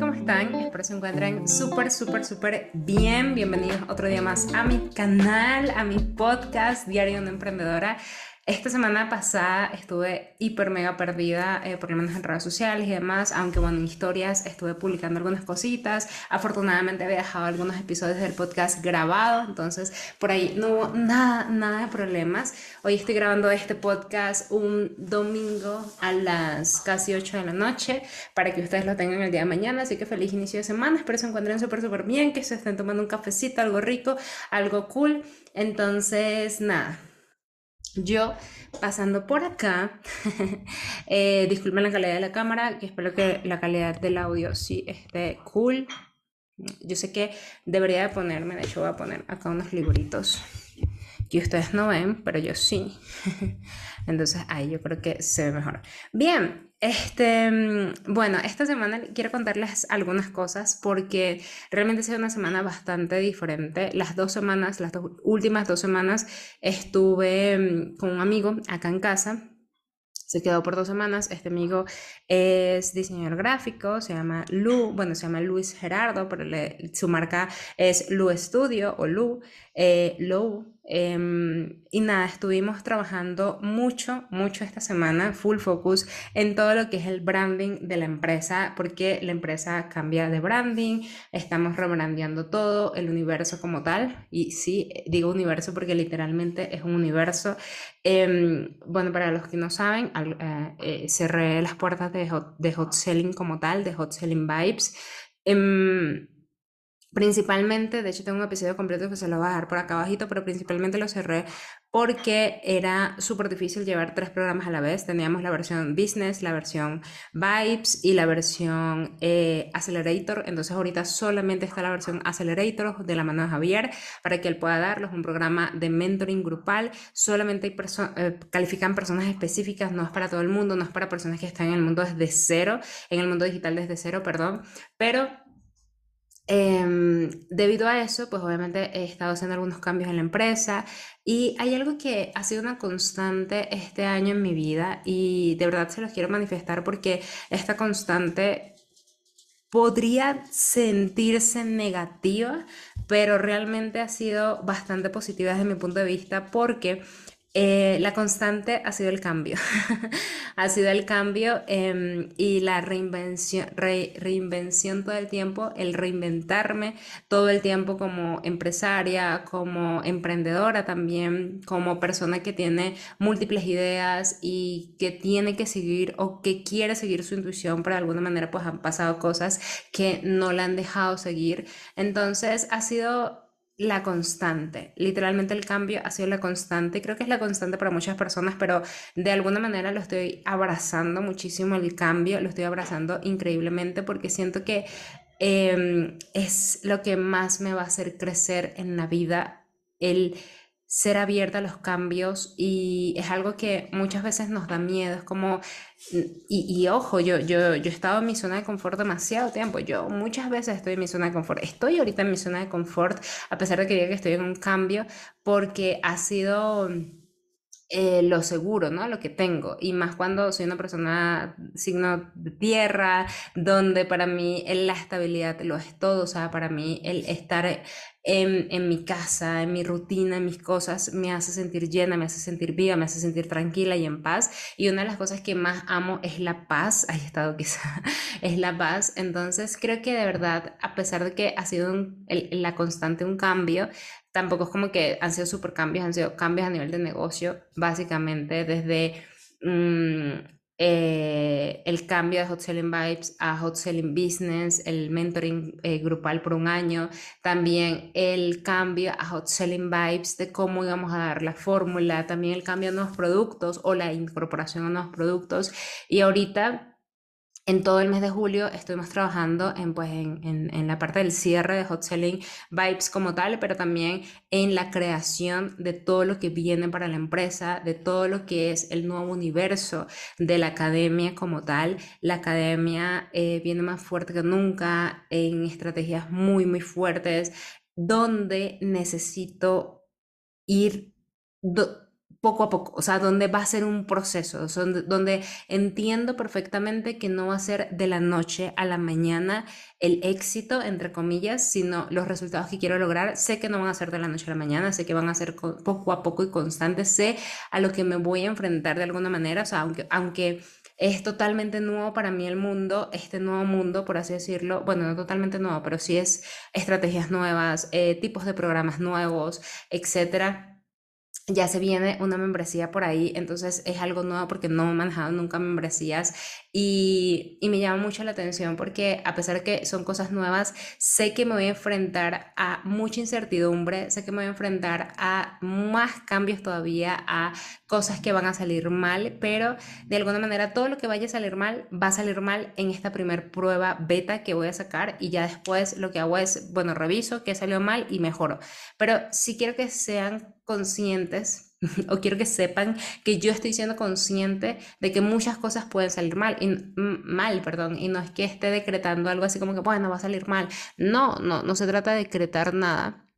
¿cómo están? Espero se encuentren súper, súper, súper bien. Bienvenidos otro día más a mi canal, a mi podcast Diario de una Emprendedora. Esta semana pasada estuve hiper mega perdida, eh, por lo menos en redes sociales y demás, aunque bueno, en historias estuve publicando algunas cositas. Afortunadamente había dejado algunos episodios del podcast grabados, entonces por ahí no hubo nada, nada de problemas. Hoy estoy grabando este podcast un domingo a las casi 8 de la noche para que ustedes lo tengan el día de mañana, así que feliz inicio de semana, espero se encuentren súper, súper bien, que se estén tomando un cafecito, algo rico, algo cool. Entonces, nada yo pasando por acá, eh, disculpen la calidad de la cámara, que espero que la calidad del audio sí esté cool. Yo sé que debería de ponerme, de hecho voy a poner acá unos libritos que ustedes no ven, pero yo sí. Entonces ahí yo creo que se ve mejor. Bien, este, mm, bueno, esta semana quiero contarles algunas cosas porque realmente ha sido una semana bastante diferente. Las dos semanas, las dos, últimas dos semanas estuve mm, con un amigo acá en casa se quedó por dos semanas. Este amigo es diseñador gráfico, se llama Lu, bueno, se llama Luis Gerardo, pero su marca es Lu Studio o Lu, eh. Em, y nada, estuvimos trabajando mucho, mucho esta semana, full focus en todo lo que es el branding de la empresa, porque la empresa cambia de branding, estamos rebrandeando todo, el universo como tal, y sí, digo universo porque literalmente es un universo. Em, bueno, para los que no saben, eh, eh, cerré las puertas de hot, de hot selling como tal, de hot selling vibes. Principalmente, de hecho tengo un episodio completo que se lo voy a dejar por acá abajito, pero principalmente lo cerré porque era súper difícil llevar tres programas a la vez. Teníamos la versión Business, la versión Vibes y la versión eh, Accelerator. Entonces ahorita solamente está la versión Accelerator de la mano de Javier para que él pueda darlos. Un programa de mentoring grupal. Solamente eh, califican personas específicas, no es para todo el mundo, no es para personas que están en el mundo desde cero, en el mundo digital desde cero, perdón. Pero Em, debido a eso, pues obviamente he estado haciendo algunos cambios en la empresa y hay algo que ha sido una constante este año en mi vida y de verdad se los quiero manifestar porque esta constante podría sentirse negativa, pero realmente ha sido bastante positiva desde mi punto de vista porque eh, la constante ha sido el cambio, ha sido el cambio em, y la reinvención, reinvención todo el tiempo, el reinventarme todo el tiempo como empresaria, como emprendedora también, como persona que tiene múltiples ideas y que tiene que seguir o que quiere seguir su intuición, pero de alguna manera pues han pasado cosas que no la han dejado seguir. Entonces ha sido la constante. Literalmente el cambio ha sido la constante. Creo que es la constante para muchas personas, pero de alguna manera lo estoy abrazando muchísimo el cambio, lo estoy abrazando increíblemente porque siento que em, es lo que más me va a hacer crecer en la vida, el ser abierta a los cambios y es algo que muchas veces nos da miedo, es como, y, ojo, yo, yo, yo he estado en mi zona de confort demasiado tiempo, yo muchas veces estoy en mi zona de confort, estoy ahorita en mi zona de confort a pesar de que diga que estoy en un cambio porque ha sido... Eh, lo seguro, ¿no? Lo que tengo. Y más cuando soy una persona signo de tierra, donde para mí la estabilidad lo es todo. O sea, para mí el estar en, mi casa, en mi rutina, en mis cosas, me hace sentir llena, me hace sentir viva, me hace sentir tranquila y en paz. Y una de las cosas que más amo es la paz. Ahí he estado quizá, es la paz. Entonces creo que de verdad, a pesar de que ha sido la constante un cambio, tampoco es como que han sido super cambios, han sido cambios a nivel de negocio, básicamente desde... Mm, eh, el cambio de Hot Selling Vibes a Hot Selling Business, el mentoring eh, grupal por un año, también el cambio a Hot Selling Vibes de cómo íbamos a dar la fórmula, también el cambio a nuevos productos o la incorporación a nuevos productos. Y ahorita en todo el mes de julio estuvimos trabajando en, pues, en, la parte del cierre de Hot Selling Vibes como tal, pero también en la creación de todo lo que viene para la empresa, de todo lo que es el nuevo universo de la academia como tal. La academia eh, viene más fuerte que nunca en estrategias muy, muy fuertes, donde necesito ir poco a poco, o sea, donde va a ser un proceso, donde entiendo perfectamente que no va a ser de la noche a la mañana el éxito, entre comillas, sino los resultados que quiero lograr. Sé que no van a ser de la noche a la mañana, sé que van a ser poco a poco y constantes, sé a lo que me voy a enfrentar de alguna manera, o sea, aunque, aunque es totalmente nuevo para mí el mundo, este nuevo mundo, por así decirlo, bueno, no totalmente nuevo, pero sí es estrategias nuevas, eh, tipos de programas nuevos, etcétera ya se viene una membresía por ahí, entonces es algo nuevo porque no he manejado nunca membresías y, me llama mucho la atención porque a pesar de que son cosas nuevas, sé que me voy a enfrentar a mucha incertidumbre, sé que me voy a enfrentar a más cambios todavía, a cosas que van a salir mal, pero de alguna manera todo lo que vaya a salir mal va a salir mal en esta primer prueba beta que voy a sacar y ya después lo que hago es, bueno, reviso qué salió mal y mejoro. Pero si quiero que sean conscientes o quiero que sepan que yo estoy siendo consciente de que muchas cosas pueden salir mal, y, mal, perdón, y no es que esté decretando algo así como que, bueno, va a salir mal. No, no, no se trata de decretar nada.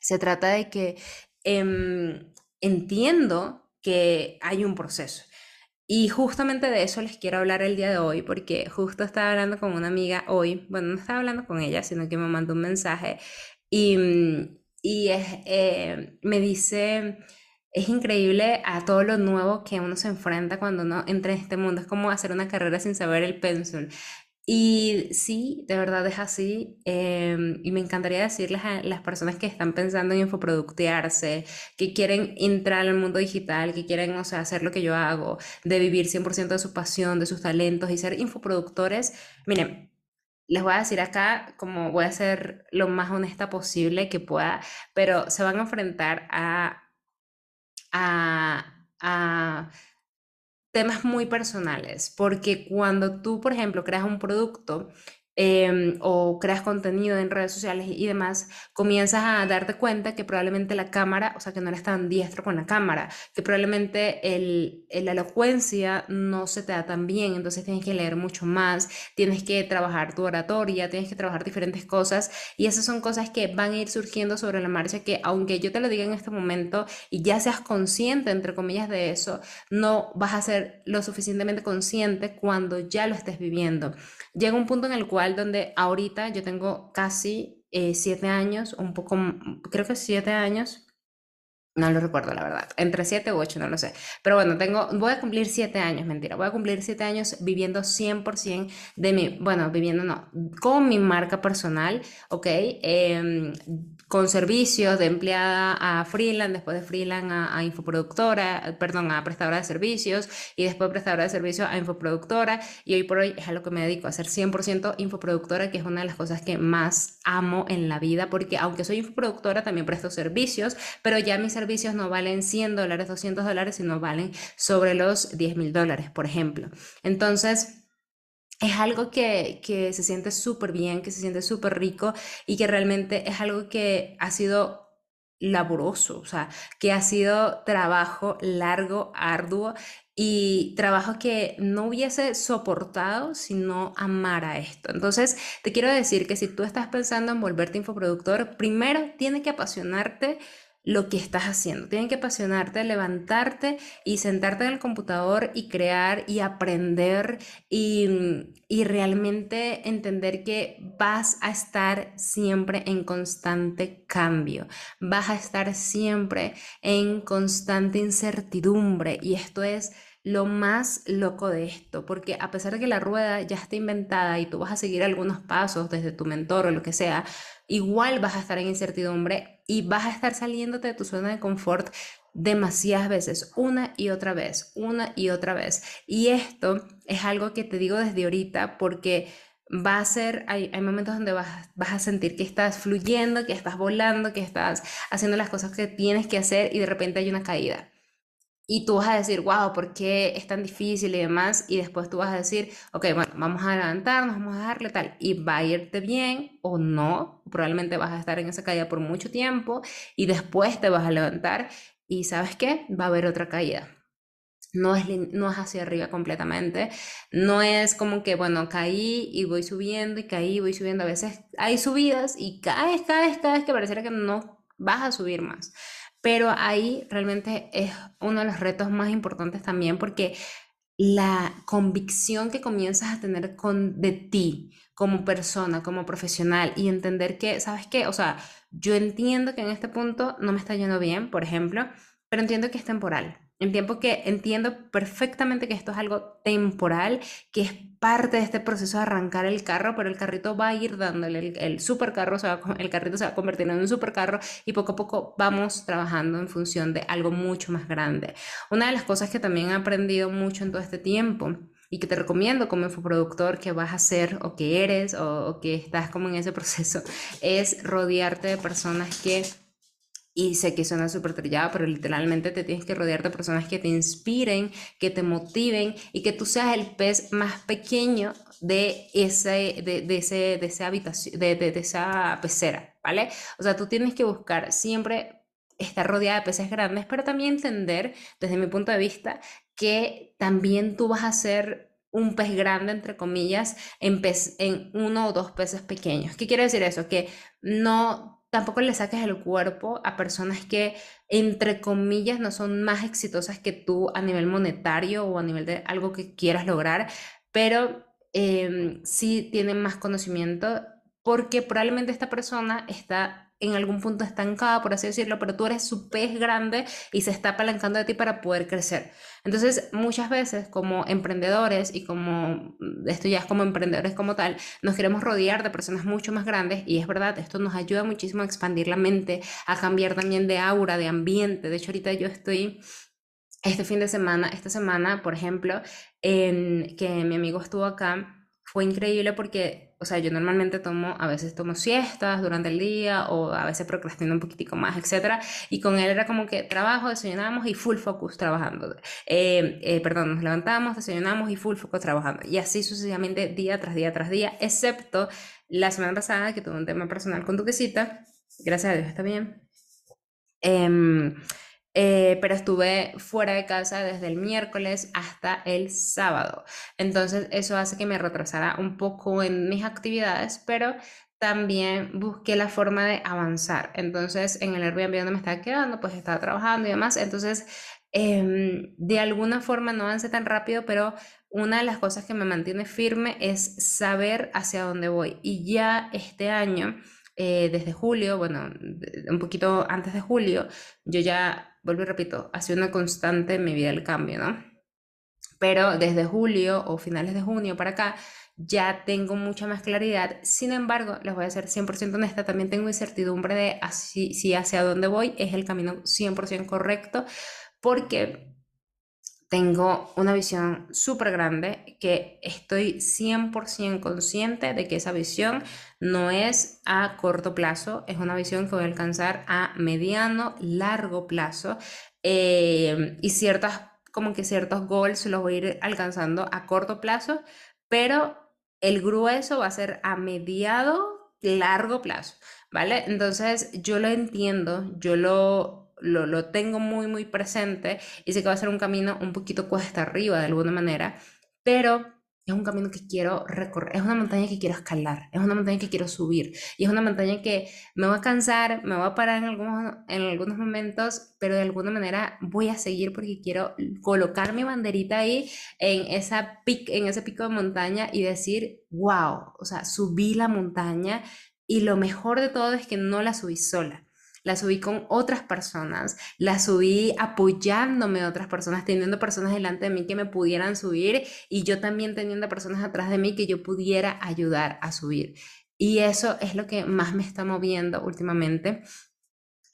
Se trata de que em, entiendo que hay un proceso. Y justamente de eso les quiero hablar el día de hoy, porque justo estaba hablando con una amiga hoy, bueno, no estaba hablando con ella, sino que me mandó un mensaje y mm, y eh, me dice, es increíble a todo lo nuevo que uno se enfrenta cuando uno entra en este mundo. Es como hacer una carrera sin saber el pénsul. Y sí, de verdad es así. Em, y me encantaría decirles a las personas que están pensando en infoproductearse, que quieren entrar al mundo digital, que quieren, o sea, hacer lo que yo hago, de vivir 100% de su pasión, de sus talentos y ser infoproductores. Miren, les voy a decir acá, como voy a ser lo más honesta posible que pueda, pero se van a enfrentar a, a, a temas muy personales, porque cuando tú, por ejemplo, creas un producto, Em, o creas contenido en redes sociales y demás, comienzas a darte cuenta que probablemente la cámara, o sea, que no eres tan diestro con la cámara, que probablemente el, la elocuencia no se te da tan bien, entonces tienes que leer mucho más, tienes que trabajar tu oratoria, tienes que trabajar diferentes cosas y esas son cosas que van a ir surgiendo sobre la marcha que aunque yo te lo diga en este momento y ya seas consciente, entre comillas, de eso, no vas a ser lo suficientemente consciente cuando ya lo estés viviendo. Llega un punto en el cual donde ahorita yo tengo casi eh, siete años, un poco, creo que siete años, no lo recuerdo la verdad, entre siete u ocho, no lo sé. Pero bueno, tengo, voy a cumplir siete años, mentira, voy a cumplir siete años viviendo 100% de mi, bueno, viviendo no, con mi marca personal, ¿ok? Em, con servicios de empleada a freelance, después de freelance a, infoproductora, perdón, a prestadora de servicios y después prestadora de servicios a infoproductora y hoy por hoy es a lo que me dedico, a ser 100% infoproductora, que es una de las cosas que más amo en la vida, porque aunque soy infoproductora también presto servicios, pero ya mis servicios no valen 100 dólares, 200 dólares, sino valen sobre los 10 mil dólares, por ejemplo. Entonces, es algo que, que se siente súper bien, que se siente súper rico y que realmente es algo que ha sido laboroso, o sea, que ha sido trabajo largo, arduo y trabajo que no hubiese soportado si no amara esto. Entonces, te quiero decir que si tú estás pensando en volverte infoproductor, primero tiene que apasionarte lo que estás haciendo. Tienen que apasionarte, levantarte y sentarte en el computador y crear y aprender y, y, realmente entender que vas a estar siempre en constante cambio, vas a estar siempre en constante incertidumbre y esto es lo más loco de esto, porque a pesar de que la rueda ya está inventada y tú vas a seguir algunos pasos desde tu mentor o lo que sea, igual vas a estar en incertidumbre y vas a estar saliéndote de tu zona de confort demasiadas veces, una y otra vez, una y otra vez. Y esto es algo que te digo desde ahorita porque va a ser, hay, hay momentos donde vas, vas, a sentir que estás fluyendo, que estás volando, que estás haciendo las cosas que tienes que hacer y de repente hay una caída. Y tú vas a decir, wow, ¿por qué es tan difícil y demás? Y después tú vas a decir, ok, bueno, vamos a levantarnos, vamos a darle tal. Y va a irte bien o no. Probablemente vas a estar en esa caída por mucho tiempo y después te vas a levantar y sabes qué, va a haber otra caída. No es, no es hacia arriba completamente. No es como que, bueno, caí y voy subiendo y caí y voy subiendo. A veces hay subidas y caes, caes, caes que pareciera que no vas a subir más pero ahí realmente es uno de los retos más importantes también porque la convicción que comienzas a tener con, de ti como persona, como profesional y entender que, ¿sabes qué? O sea, yo entiendo que en este punto no me está yendo bien, por ejemplo, pero entiendo que es temporal. En tiempo que entiendo perfectamente que esto es algo temporal, que es parte de este proceso de arrancar el carro, pero el carrito va a ir dándole, el, el supercarro, se va, el carrito se va a convertir en un supercarro y poco a poco vamos trabajando en función de algo mucho más grande. Una de las cosas que también he aprendido mucho en todo este tiempo y que te recomiendo como infoproductor que vas a hacer o que eres o, o que estás como en ese proceso es rodearte de personas que y sé que suena súper trillado, pero literalmente te tienes que rodear de personas que te inspiren, que te motiven y que tú seas el pez más pequeño de, ese, de, ese, de, esa habitación, de, de, de esa pecera, ¿vale? O sea, tú tienes que buscar siempre estar rodeada de peces grandes, pero también entender, desde mi punto de vista, que también tú vas a ser un pez grande, entre comillas, en, pez, en uno o dos peces pequeños. ¿Qué quiere decir eso? Que no tampoco le saques el cuerpo a personas que, entre comillas, no son más exitosas que tú a nivel monetario o a nivel de algo que quieras lograr, pero eh, sí tienen más conocimiento porque probablemente esta persona está en algún punto estancada, por así decirlo, pero tú eres su pez grande y se está apalancando de ti para poder crecer. Entonces, muchas veces como emprendedores y como, esto ya es como emprendedores como tal, nos queremos rodear de personas mucho más grandes y es verdad, esto nos ayuda muchísimo a expandir la mente, a cambiar también de aura, de ambiente. De hecho, ahorita yo estoy este fin de semana, esta semana, por ejemplo, en que mi amigo estuvo acá, fue increíble porque, o sea, yo normalmente tomo, a veces tomo siestas durante el día o a veces procrastino un poquitico más, etc. Y con él era como que trabajo, desayunamos y full focus trabajando. Eh, eh, perdón, nos levantamos, desayunamos y full focus trabajando. Y así sucesivamente día tras día tras día, excepto la semana pasada que tuve un tema personal con Duquesita. Gracias a Dios está bien. Eh, eh, pero estuve fuera de casa desde el miércoles hasta el sábado. Entonces eso hace que me retrasara un poco en mis actividades, pero también busqué la forma de avanzar. Entonces en el Airbnb donde me estaba quedando, pues estaba trabajando y demás. Entonces em, de alguna forma no avancé tan rápido, pero una de las cosas que me mantiene firme es saber hacia dónde voy. Y ya este año... Eh, desde julio, bueno, un poquito antes de julio, yo ya vuelvo y repito, ha sido una constante en mi vida el cambio, ¿no? Pero desde julio o finales de junio para acá ya tengo mucha más claridad. Sin embargo, les voy a ser 100% honesta, también tengo incertidumbre de así, si hacia dónde voy es el camino 100% correcto, porque tengo una visión súper grande que estoy 100% consciente de que esa visión no es a corto plazo, es una visión que voy a alcanzar a mediano, largo plazo eh, y ciertas, como que ciertos goals los voy a ir alcanzando a corto plazo, pero el grueso va a ser a mediado, largo plazo, ¿vale? Entonces yo lo entiendo, yo lo lo, lo tengo muy, muy presente y sé que va a ser un camino un poquito cuesta arriba de alguna manera, pero es un camino que quiero recorrer, es una montaña que quiero escalar, es una montaña que quiero subir y es una montaña que me va a cansar, me va a parar en algunos, en algunos momentos, pero de alguna manera voy a seguir porque quiero colocar mi banderita ahí en, esa pic, en ese pico de montaña y decir, wow, o sea, subí la montaña y lo mejor de todo es que no la subí sola la subí con otras personas, la subí apoyándome a otras personas, teniendo personas delante de mí que me pudieran subir y yo también teniendo personas atrás de mí que yo pudiera ayudar a subir. Y eso es lo que más me está moviendo últimamente.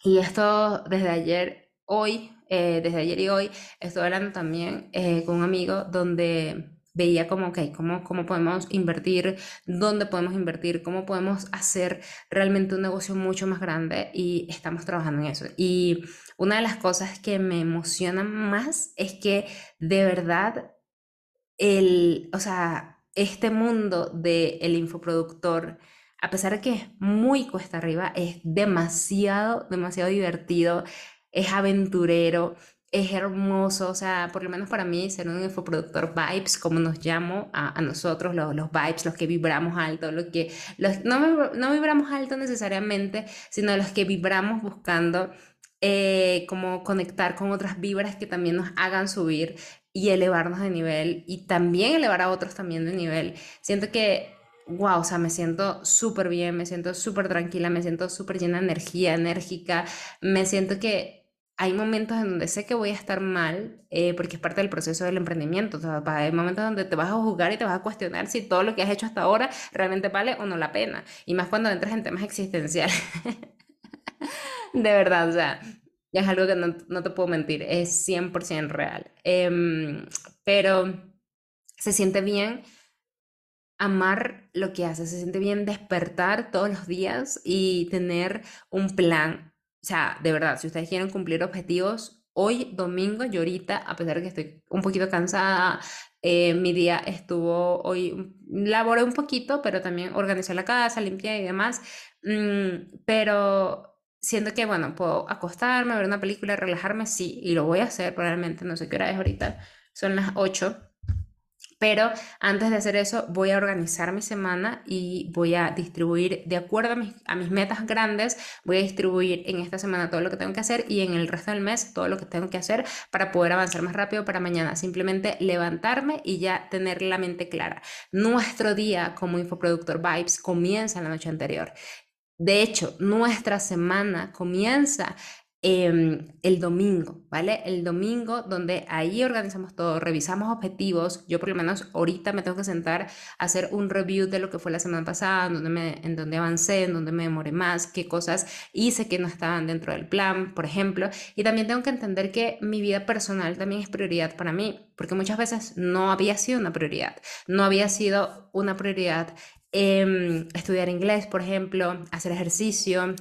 Y esto desde ayer, hoy, eh, desde ayer y hoy, estoy hablando también eh, con un amigo donde veía como, ¿cómo, cómo podemos invertir, dónde podemos invertir, cómo podemos hacer realmente un negocio mucho más grande y estamos trabajando en eso. Y una de las cosas que me emociona más es que de verdad el, o sea, este mundo del el infoproductor, a pesar de que es muy cuesta arriba, es demasiado, demasiado divertido, es aventurero, es hermoso, o sea, por lo menos para mí, ser un infoproductor vibes, como nos llamo a, nosotros, los, los, vibes, los que vibramos alto, los que, los, no, no vibramos alto necesariamente, sino los que vibramos buscando eh, como conectar con otras vibras que también nos hagan subir y elevarnos de nivel y también elevar a otros también de nivel. Siento que, wow, o sea, me siento súper bien, me siento súper tranquila, me siento súper llena de energía, enérgica, me siento que hay momentos en donde sé que voy a estar mal, eh, porque es parte del proceso del emprendimiento. O sea, hay momentos donde te vas a juzgar y te vas a cuestionar si todo lo que has hecho hasta ahora realmente vale o no la pena. Y más cuando entras en temas existenciales. de verdad, o sea, es algo que no, no te puedo mentir, es 100% real. Em, pero se siente bien amar lo que haces, se siente bien despertar todos los días y tener un plan sea, de verdad, si ustedes quieren cumplir objetivos, hoy domingo, yo ahorita, a pesar de que estoy un poquito cansada, eh, mi día estuvo hoy, laboré un poquito, pero también organizé la casa, limpié y demás, mm, pero siento que, bueno, puedo acostarme, ver una película, relajarme, sí, y lo voy a hacer probablemente, no sé qué hora es ahorita, son las 8 pero antes de hacer eso, voy a organizar mi semana y voy a distribuir, de acuerdo a mis, metas grandes, voy a distribuir en esta semana todo lo que tengo que hacer y en el resto del mes todo lo que tengo que hacer para poder avanzar más rápido para mañana. Simplemente levantarme y ya tener la mente clara. Nuestro día como infoproductor Vibes comienza la noche anterior. De hecho, nuestra semana comienza Em, el domingo, ¿vale? El domingo donde ahí organizamos todo, revisamos objetivos. Yo por lo menos ahorita me tengo que sentar a hacer un review de lo que fue la semana pasada, en donde, me, en donde avancé, en donde me demoré más, qué cosas hice que no estaban dentro del plan, por ejemplo. Y también tengo que entender que mi vida personal también es prioridad para mí, porque muchas veces no había sido una prioridad, no había sido una prioridad em, estudiar inglés, por ejemplo, hacer ejercicio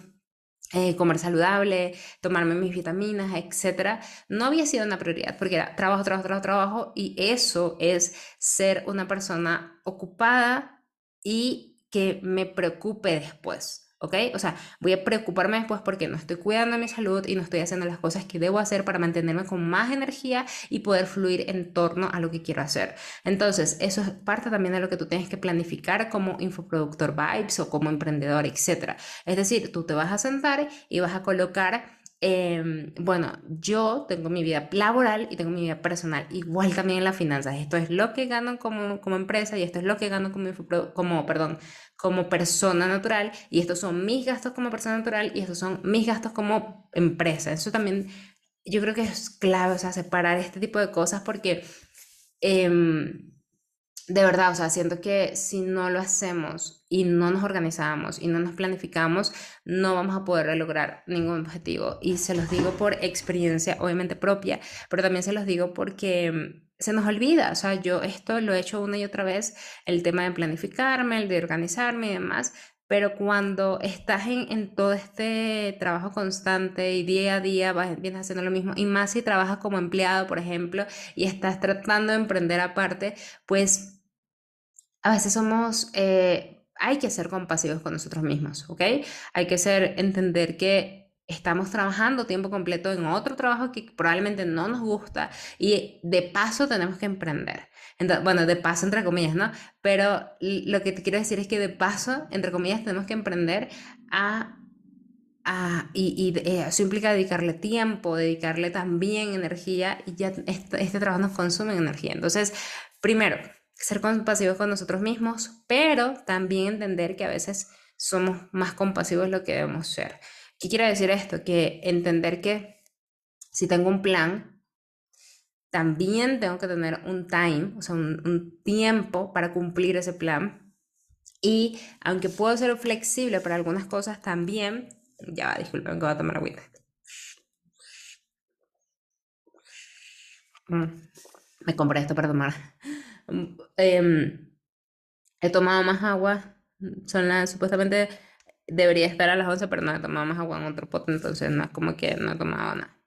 eh, comer saludable, tomarme mis vitaminas, etcétera, no había sido una prioridad porque era trabajo, trabajo, trabajo, trabajo y eso es ser una persona ocupada y que me preocupe después. ¿Ok? O sea, voy a preocuparme después porque no estoy cuidando mi salud y no estoy haciendo las cosas que debo hacer para mantenerme con más energía y poder fluir en torno a lo que quiero hacer. Entonces, eso es parte también de lo que tú tienes que planificar como infoproductor vibes o como emprendedor, etc. Es decir, tú te vas a sentar y vas a colocar Em, bueno, yo tengo mi vida laboral y tengo mi vida personal, igual también en las finanzas. Esto es lo que gano como, como empresa y esto es lo que gano como, como, perdón, como persona natural y estos son mis gastos como persona natural y estos son mis gastos como empresa. Eso también yo creo que es clave, o sea, separar este tipo de cosas porque... Em, de verdad, o sea, siento que si no lo hacemos y no nos organizamos y no nos planificamos, no vamos a poder lograr ningún objetivo. Y se los digo por experiencia, obviamente propia, pero también se los digo porque mm, se nos olvida. O sea, yo esto lo he hecho una y otra vez, el tema de planificarme, el de organizarme y demás. Pero cuando estás en, todo este trabajo constante y día a día vas, vienes haciendo lo mismo, y más si trabajas como empleado, por ejemplo, y estás tratando de emprender aparte, pues a veces somos, eh, hay que ser compasivos con nosotros mismos, ¿ok? Hay que ser, entender que estamos trabajando tiempo completo en otro trabajo que probablemente no nos gusta y de paso tenemos que emprender. Entonces, bueno, de paso entre comillas, ¿no? Pero lo que te quiero decir es que de paso, entre comillas, tenemos que emprender a... a y, y eh, eso implica dedicarle tiempo, dedicarle también energía y ya este, este trabajo nos consume energía. Entonces, primero, ser compasivos con nosotros mismos, pero también entender que a veces somos más compasivos de lo que debemos ser. ¿Qué quiere decir esto? Que entender que si tengo un plan, también tengo que tener un time, o sea, un, tiempo para cumplir ese plan. Y aunque puedo ser flexible para algunas cosas, también, ya disculpen que voy a tomar agüita. Mm, me compré esto para tomar. Em, he tomado más agua. Son las, supuestamente debería estar a las 11, pero no he tomado más agua en otro pote, entonces no como que no he tomado nada.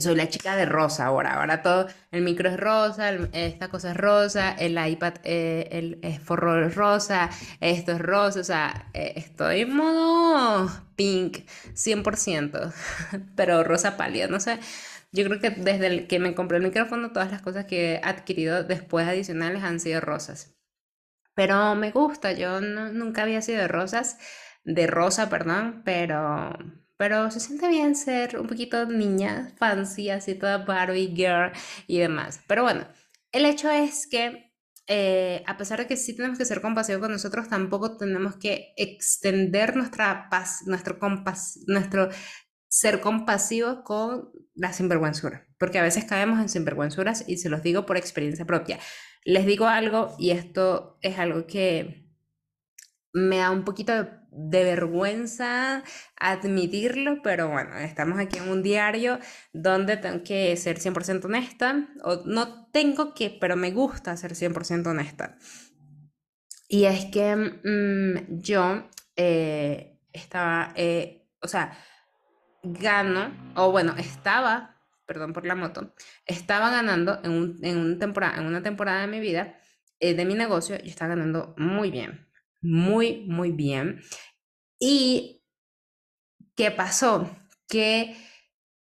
soy la chica de rosa ahora. Ahora todo, el micro es rosa, esta cosa es rosa, el iPad, eh, el, forro es rosa, esto es rosa, o sea, eh, estoy en modo pink, 100%, pero rosa pálida, no sé. Yo creo que desde el que me compré el micrófono, todas las cosas que he adquirido después adicionales han sido rosas. Pero me gusta, yo nunca había sido de rosas. de rosa, perdón, pero, pero se siente bien ser un poquito niña, fancy, así toda Barbie girl y demás. Pero bueno, el hecho es que eh, a pesar de que sí tenemos que ser compasivos con nosotros, tampoco tenemos que extender nuestra paz, nuestro, compas, nuestro ser compasivos con la sinvergüenzura, porque a veces caemos en sinvergüenzuras y se los digo por experiencia propia. Les digo algo y esto es algo que me da un poquito de, vergüenza admitirlo, pero bueno, estamos aquí en un diario donde tengo que ser 100% honesta, o no tengo que, pero me gusta ser 100% honesta. Y es que mm, yo eh, estaba, eh, o sea, gano, o bueno, estaba, perdón por la moto, estaba ganando en, un, en, temporada, en una temporada de mi vida, eh, de mi negocio, yo estaba ganando muy bien, muy, muy bien. Y, ¿qué pasó? Que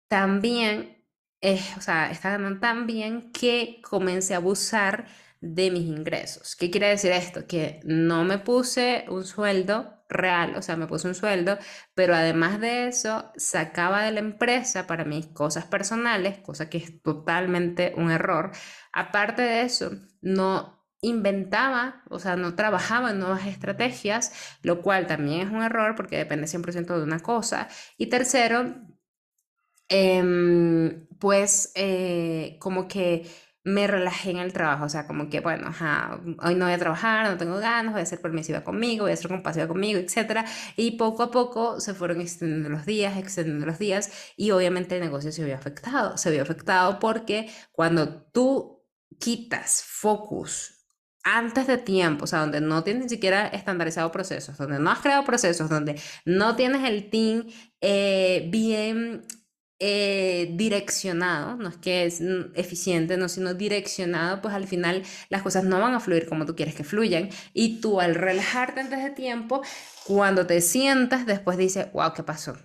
también, eh, o sea, estaba ganando tan bien que comencé a abusar de mis ingresos. ¿Qué quiere decir esto? Que no me puse un sueldo real, o sea, me puse un sueldo, pero además de eso, sacaba de la empresa para mis cosas personales, cosa que es totalmente un error. Aparte de eso, no inventaba, o sea, no trabajaba en nuevas estrategias, lo cual también es un error porque depende 100% de una cosa. Y tercero, em, pues eh, como que me relajé en el trabajo, o sea, como que, bueno, hoy no voy a trabajar, no tengo ganas, voy a ser permisiva conmigo, voy a ser compasiva conmigo, etc. Y poco a poco se fueron extendiendo los días, extendiendo los días, y obviamente el negocio se vio afectado. Se vio afectado porque cuando tú quitas focus antes de tiempo, o sea, donde no tienes ni siquiera estandarizado procesos, donde no has creado procesos, donde no tienes el team eh, bien eh, direccionado, no es que es eficiente, no, sino direccionado, pues al final las cosas no van a fluir como tú quieres que fluyan. Y tú al relajarte antes de tiempo, cuando te sientas, después dices, wow, ¿qué pasó?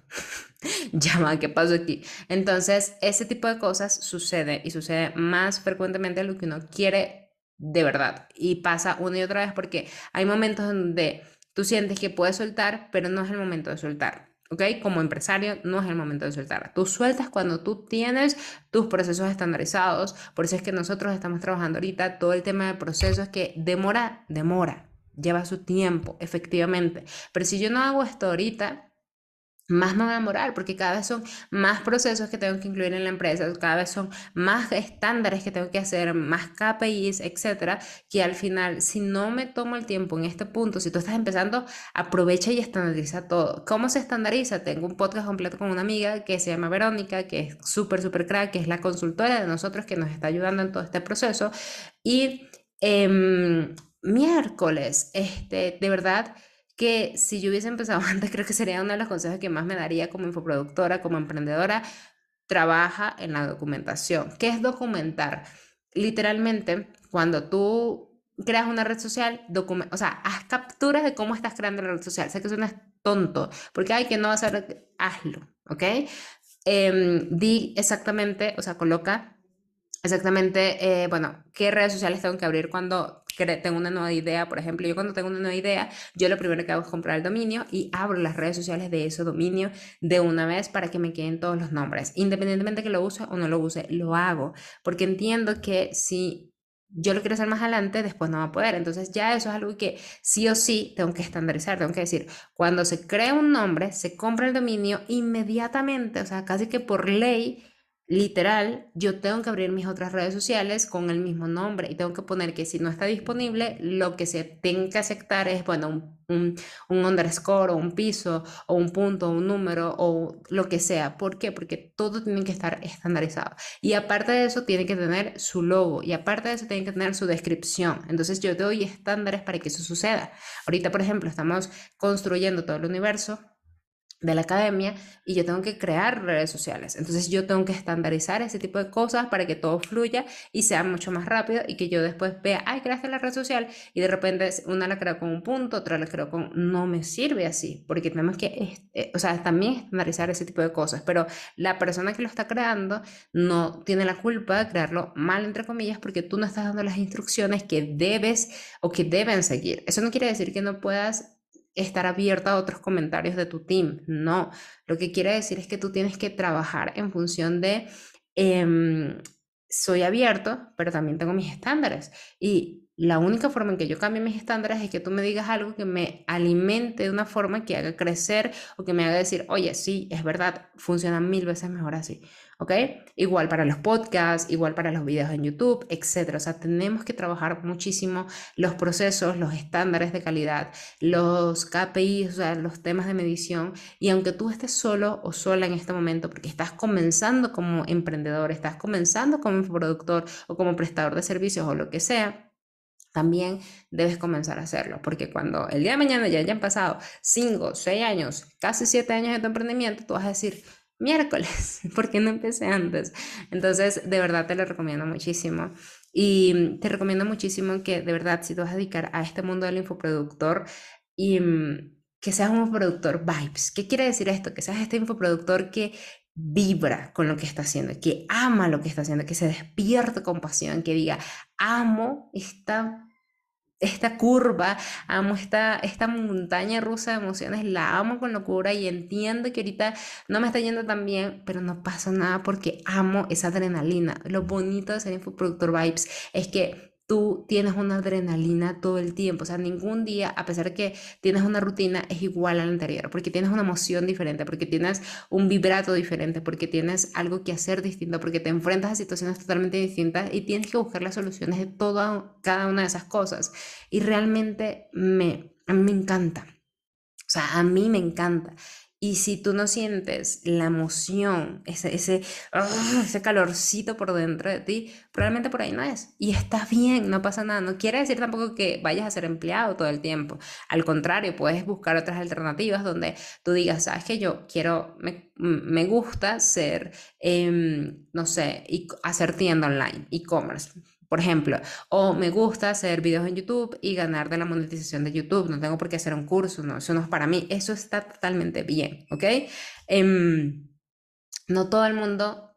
Llama, ¿qué pasó aquí? Entonces, ese tipo de cosas sucede y sucede más frecuentemente de lo que uno quiere de verdad. Y pasa una y otra vez porque hay momentos donde tú sientes que puedes soltar, pero no es el momento de soltar. ¿Ok? Como empresario no es el momento de soltar. Tú sueltas cuando tú tienes tus procesos estandarizados. Por eso es que nosotros estamos trabajando ahorita todo el tema de procesos que demora, demora, lleva su tiempo, efectivamente. Pero si yo no hago esto ahorita, más me va a demorar porque cada vez son más procesos que tengo que incluir en la empresa, cada vez son más estándares que tengo que hacer, más KPIs, etcétera, que al final, si no me tomo el tiempo en este punto, si tú estás empezando, aprovecha y estandariza todo. ¿Cómo se estandariza? Tengo un podcast completo con una amiga que se llama Verónica, que es súper, súper crack, que es la consultora de nosotros que nos está ayudando en todo este proceso. Y eh, miércoles, este, de verdad que si yo hubiese empezado antes, creo que sería uno de los consejos que más me daría como infoproductora, como emprendedora, trabaja en la documentación. ¿Qué es documentar? Literalmente, cuando tú creas una red social, o sea, haz capturas de cómo estás creando la red social. Sé que suena tonto, porque hay que no hacer, hazlo, ¿ok? Em, di exactamente, o sea, coloca exactamente, eh, bueno, qué redes sociales tengo que abrir cuando tengo una nueva idea, por ejemplo, yo cuando tengo una nueva idea, yo lo primero que hago es comprar el dominio y abro las redes sociales de ese dominio de una vez para que me queden todos los nombres. Independientemente que lo use o no lo use, lo hago, porque entiendo que si yo lo quiero hacer más adelante, después no va a poder. Entonces ya eso es algo que sí o sí tengo que estandarizar, tengo que decir, cuando se crea un nombre, se compra el dominio inmediatamente, o sea, casi que por ley, literal, yo tengo que abrir mis otras redes sociales con el mismo nombre y tengo que poner que si no está disponible, lo que se tenga que aceptar es, bueno, un, un, underscore o un piso o un punto o un número o lo que sea. ¿Por qué? Porque todo tiene que estar estandarizado. Y aparte de eso, tiene que tener su logo y aparte de eso, tiene que tener su descripción. Entonces, yo doy estándares para que eso suceda. Ahorita, por ejemplo, estamos construyendo todo el universo de la academia y yo tengo que crear redes sociales. Entonces yo tengo que estandarizar ese tipo de cosas para que todo fluya y sea mucho más rápido y que yo después vea, ay, creaste la red social y de repente una la creo con un punto, otra la creo con... No me sirve así, porque tenemos que, eh, o sea, también estandarizar ese tipo de cosas, pero la persona que lo está creando no tiene la culpa de crearlo mal, entre comillas, porque tú no estás dando las instrucciones que debes o que deben seguir. Eso no quiere decir que no puedas estar abierto a otros comentarios de tu team. No, lo que quiere decir es que tú tienes que trabajar en función de, em, soy abierto, pero también tengo mis estándares. Y la única forma en que yo cambie mis estándares es que tú me digas algo que me alimente de una forma que haga crecer o que me haga decir, oye, sí, es verdad, funciona mil veces mejor así. ¿Ok? Igual para los podcasts, igual para los videos en YouTube, etc. O sea, tenemos que trabajar muchísimo los procesos, los estándares de calidad, los KPIs, o sea, los temas de medición. Y aunque tú estés solo o sola en este momento, porque estás comenzando como emprendedor, estás comenzando como productor o como prestador de servicios o lo que sea, también debes comenzar a hacerlo, porque cuando el día de mañana ya hayan pasado 5, 6 años, casi 7 años de tu emprendimiento, tú vas a decir, miércoles, ¿por qué no empecé antes? Entonces, de verdad te lo recomiendo muchísimo. Y te recomiendo muchísimo que, de verdad, si te vas a dedicar a este mundo del infoproductor, y mm, que seas un infoproductor vibes. ¿Qué quiere decir esto? Que seas este infoproductor que vibra con lo que está haciendo, que ama lo que está haciendo, que se despierta con pasión, que diga, amo esta esta curva, amo esta, esta montaña rusa de emociones, la amo con locura y entiendo que ahorita no me está yendo tan bien, pero no pasa nada porque amo esa adrenalina. Lo bonito de ser infoproductor vibes es que tú tienes una adrenalina todo el tiempo, o sea, ningún día, a pesar de que tienes una rutina, es igual al anterior, porque tienes una emoción diferente, porque tienes un vibrato diferente, porque tienes algo que hacer distinto, porque te enfrentas a situaciones totalmente distintas y tienes que buscar las soluciones de toda, cada una de esas cosas. Y realmente me, a mí me encanta. O sea, a mí me encanta. Y si tú no sientes la emoción, ese, ese, ¡ah! ese calorcito por dentro de ti, probablemente por ahí no es. Y está bien, no pasa nada. No quiere decir tampoco que vayas a ser empleado todo el tiempo. Al contrario, puedes buscar otras alternativas donde tú digas, sabes que yo quiero, me, me gusta ser, em, no sé, y hacer online, e-commerce por ejemplo, o me gusta hacer videos en YouTube y ganar de la monetización de YouTube, no tengo por qué hacer un curso, no, eso no es para mí, eso está totalmente bien, ¿ok? Em, no todo el mundo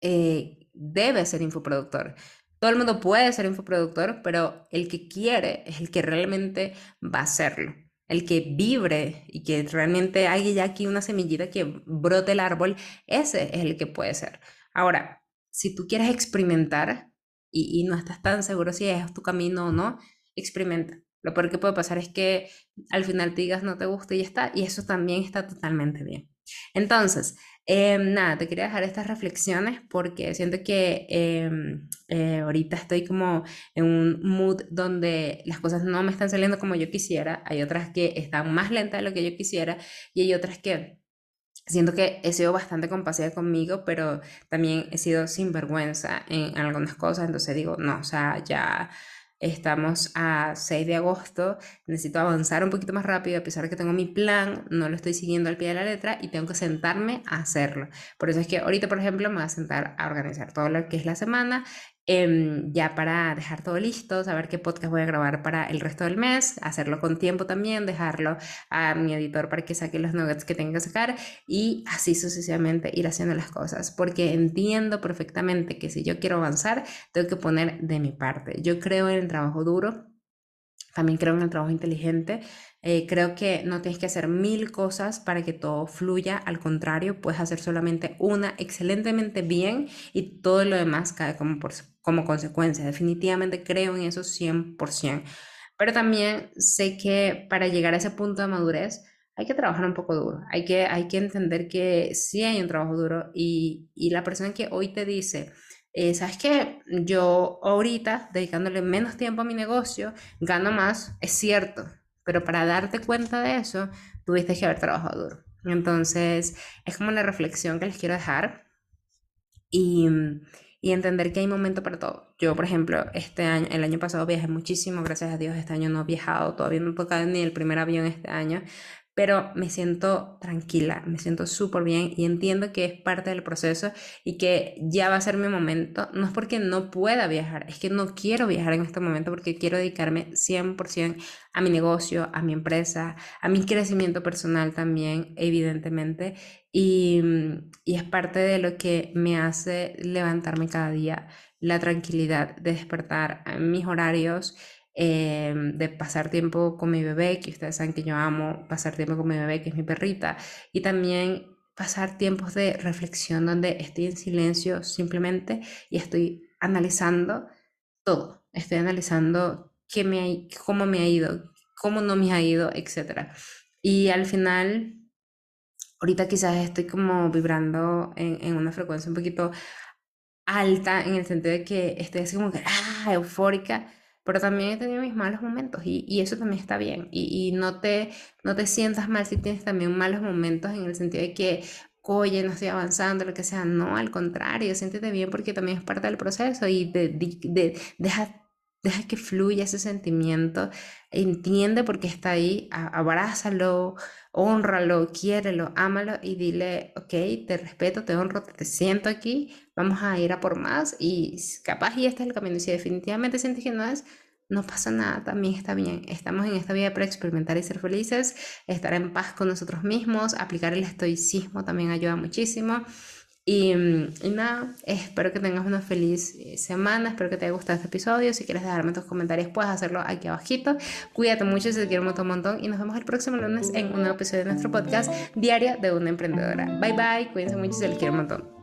eh, debe ser infoproductor. Todo el mundo puede ser infoproductor, pero el que quiere es el que realmente va a hacerlo. El que vibre y que realmente hay ya aquí una semillita que brote el árbol, ese es el que puede ser. Ahora, si tú quieres experimentar, y, no estás tan seguro si es tu camino o no, experimenta. Lo peor que puede pasar es que al final te digas no te gusta y está, y eso también está totalmente bien. Entonces, em, nada, te quería dejar estas reflexiones porque siento que em, eh, ahorita estoy como en un mood donde las cosas no me están saliendo como yo quisiera, hay otras que están más lentas de lo que yo quisiera y hay otras que Siento que he sido bastante compasiva conmigo, pero también he sido sinvergüenza en, algunas cosas, entonces digo, no, o sea, ya estamos a 6 de agosto, necesito avanzar un poquito más rápido, a pesar de que tengo mi plan, no lo estoy siguiendo al pie de la letra y tengo que sentarme a hacerlo. Por eso es que ahorita, por ejemplo, me voy a sentar a organizar todo lo que es la semana Em, ya para dejar todo listo, saber qué podcast voy a grabar para el resto del mes, hacerlo con tiempo también, dejarlo a mi editor para que saque los nuggets que tenga que sacar y así sucesivamente ir haciendo las cosas, porque entiendo perfectamente que si yo quiero avanzar, tengo que poner de mi parte. Yo creo en el trabajo duro, también creo en el trabajo inteligente. Eh, creo que no tienes que hacer mil cosas para que todo fluya. Al contrario, puedes hacer solamente una excelentemente bien y todo lo demás cae como, por, como consecuencia. Definitivamente creo en eso 100%. Pero también sé que para llegar a ese punto de madurez hay que trabajar un poco duro. Hay que, hay que entender que sí hay un trabajo duro y, y la persona que hoy te dice, eh, ¿sabes qué? Yo ahorita, dedicándole menos tiempo a mi negocio, gano más, es cierto, pero para darte cuenta de eso, tuviste que haber trabajado duro. Entonces, es como una reflexión que les quiero dejar y, y entender que hay momento para todo. Yo, por ejemplo, este año, el año pasado viajé muchísimo, gracias a Dios, este año no he viajado, todavía no he tocado ni el primer avión este año, pero me siento tranquila, me siento súper bien y entiendo que es parte del proceso y que ya va a ser mi momento. No es porque no pueda viajar, es que no quiero viajar en este momento porque quiero dedicarme 100% a mi negocio, a mi empresa, a mi crecimiento personal también, evidentemente. Y, y es parte de lo que me hace levantarme cada día, la tranquilidad de despertar a mis horarios em, de pasar tiempo con mi bebé, que ustedes saben que yo amo pasar tiempo con mi bebé, que es mi perrita, y también pasar tiempos de reflexión donde estoy en silencio simplemente y estoy analizando todo, estoy analizando qué me cómo me ha ido, cómo no me ha ido, etc. Y al final, ahorita quizás estoy como vibrando en, en una frecuencia un poquito alta en el sentido de que estoy así como que, ah, eufórica, pero también he tenido mis malos momentos y, y eso también está bien. Y, y, no, te, no te sientas mal si tienes también malos momentos en el sentido de que, oye, no estoy avanzando, lo que sea. No, al contrario, siéntete bien porque también es parte del proceso y de, de, de, deja Deja que fluya ese sentimiento, entiende por qué está ahí, abrázalo, honralo, quiérelo, ámalo y dile, ok, te respeto, te honro, te, siento aquí, vamos a ir a por más y capaz y este es el camino. Y si definitivamente sientes que no es, no pasa nada, también está bien. Estamos en esta vida para experimentar y ser felices, estar en paz con nosotros mismos, aplicar el estoicismo también ayuda muchísimo. Y, y, nada, espero que tengas una feliz eh, semana, espero que te haya gustado este episodio. Si quieres dejarme tus comentarios, puedes hacerlo aquí abajito. Cuídate mucho, te quiero un montón, montón. Y nos vemos el próximo lunes en un nuevo episodio de nuestro podcast Diario de una Emprendedora. Bye bye, cuídense mucho, si les quiero un montón.